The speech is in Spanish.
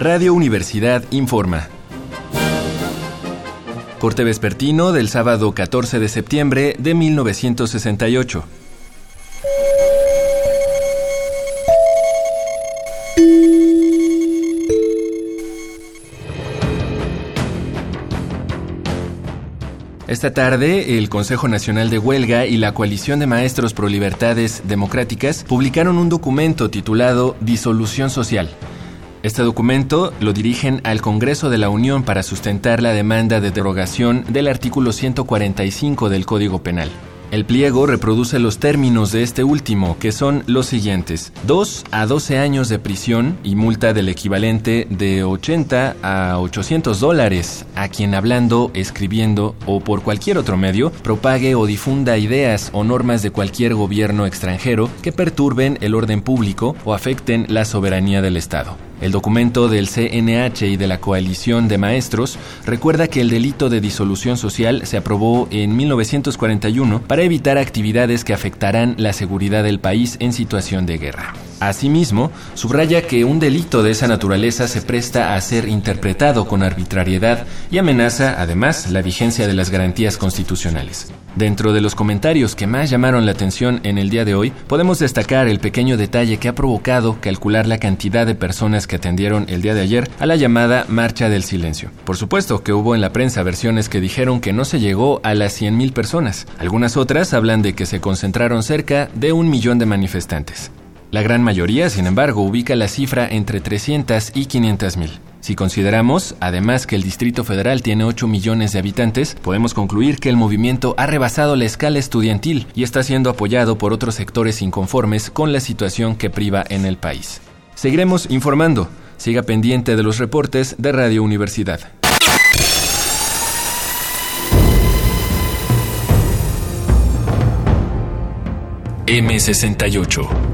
Radio Universidad informa. Corte vespertino del sábado 14 de septiembre de 1968. Esta tarde, el Consejo Nacional de Huelga y la Coalición de Maestros Pro Libertades Democráticas publicaron un documento titulado Disolución Social. Este documento lo dirigen al Congreso de la Unión para sustentar la demanda de derogación del artículo 145 del Código Penal. El pliego reproduce los términos de este último, que son los siguientes. 2 a 12 años de prisión y multa del equivalente de 80 a 800 dólares a quien hablando, escribiendo o por cualquier otro medio propague o difunda ideas o normas de cualquier gobierno extranjero que perturben el orden público o afecten la soberanía del Estado. El documento del CNH y de la Coalición de Maestros recuerda que el delito de disolución social se aprobó en 1941 para evitar actividades que afectarán la seguridad del país en situación de guerra. Asimismo, subraya que un delito de esa naturaleza se presta a ser interpretado con arbitrariedad y amenaza, además, la vigencia de las garantías constitucionales. Dentro de los comentarios que más llamaron la atención en el día de hoy, podemos destacar el pequeño detalle que ha provocado calcular la cantidad de personas que atendieron el día de ayer a la llamada Marcha del Silencio. Por supuesto que hubo en la prensa versiones que dijeron que no se llegó a las 100.000 personas. Algunas otras hablan de que se concentraron cerca de un millón de manifestantes. La gran mayoría, sin embargo, ubica la cifra entre 300 y 500 mil. Si consideramos, además, que el Distrito Federal tiene 8 millones de habitantes, podemos concluir que el movimiento ha rebasado la escala estudiantil y está siendo apoyado por otros sectores inconformes con la situación que priva en el país. Seguiremos informando. Siga pendiente de los reportes de Radio Universidad. M68